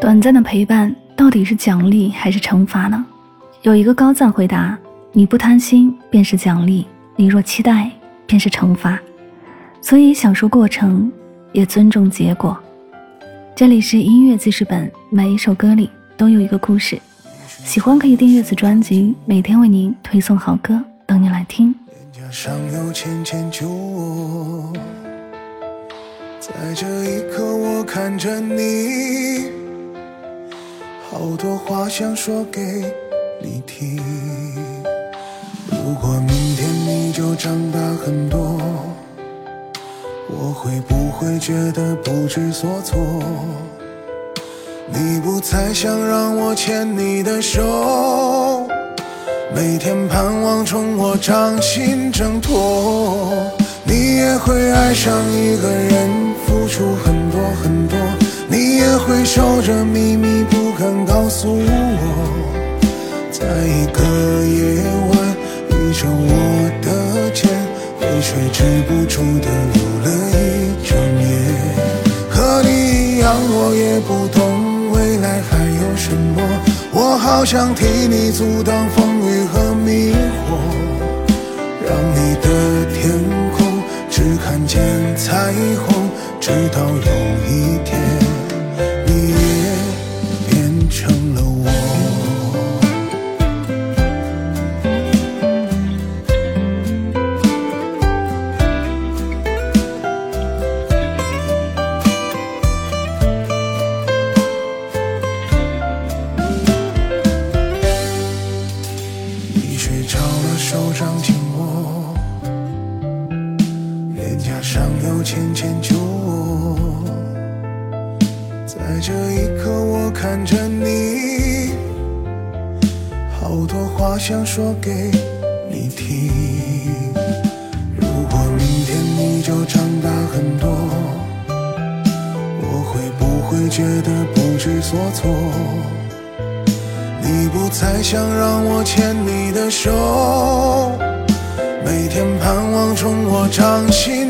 短暂的陪伴到底是奖励还是惩罚呢？有一个高赞回答：你不贪心便是奖励，你若期待便是惩罚。所以享受过程，也尊重结果。这里是音乐记事本，每一首歌里都有一个故事。喜欢可以订阅此专辑，每天为您推送好歌，等你来听。在这一刻，我看着你，好多话想说给你听。如果明天你就长大很多，我会不会觉得不知所措？你不再想让我牵你的手，每天盼望从我掌心挣脱。你也会爱上一个人。付出很多很多，也会守着秘密不肯告诉我。在一个夜晚，倚着我的肩，泪水止不住的流了一整夜。和你一样，我也不懂未来还有什么，我好想替你阻挡风雨和迷浅浅酒。在这一刻，我看着你，好多话想说给你听。如果明天你就长大很多，我会不会觉得不知所措？你不再想让我牵你的手，每天盼望从我掌心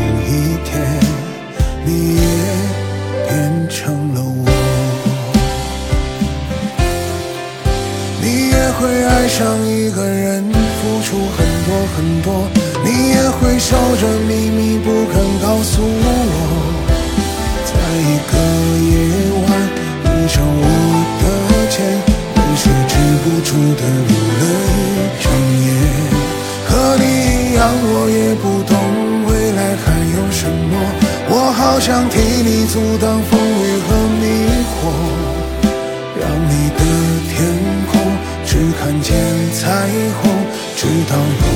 有一天，你也变成了我，你也会爱上一个人，付出很多很多，你也会守着秘密不肯告诉我，在一个夜晚，倚着我的肩，泪水止不住的流好想替你阻挡风雨和迷惑让你的天空只看见彩虹直到梦